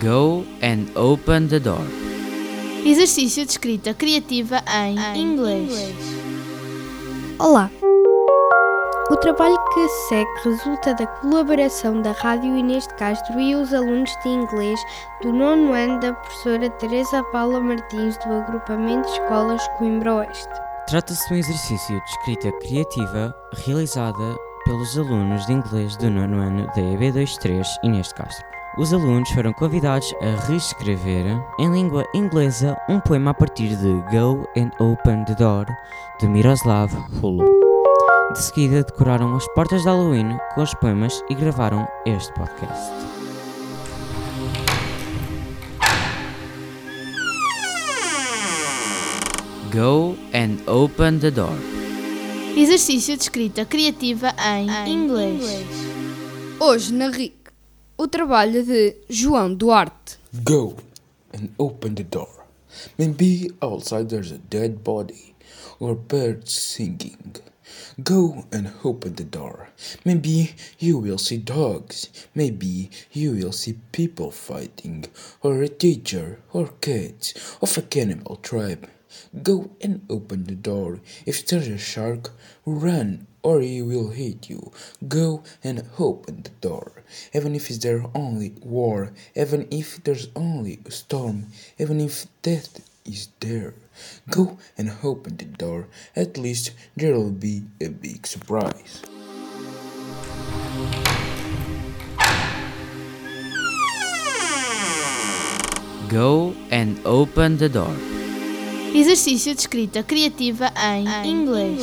Go and open the door. Exercício de escrita criativa em, inglês. Olá! O trabalho que se segue resulta da colaboração da Rádio Inês de Castro e os alunos de inglês do nono ano da professora Teresa Paula Martins do agrupamento de escolas Coimbra Oeste. Trata-se de um exercício de escrita criativa realizada pelos alunos de inglês do nono ano da EB23 Inês de Castro. Os alunos foram convidados a reescrever em língua inglesa um poema a partir de Go and Open the Door de Miroslav Hulu. De seguida, decoraram as portas de Halloween com os poemas e gravaram este podcast. Go and open the door. Exercício de escrita criativa em, inglês. Hoje na RIC, o trabalho de João Duarte. Go and open the door. Maybe outside there's a dead body or birds singing. Go and open the door. Maybe you will see dogs. Maybe you will see people fighting, or a teacher, or kids of a cannibal tribe. Go and open the door. If there's a shark, run or he will hit you. Go and open the door. Even if there's only war, even if there's only a storm, even if death is there. Go and open the door. At least there'll be a big surprise. Go and open the door. Exercício de escrita criativa em, inglês.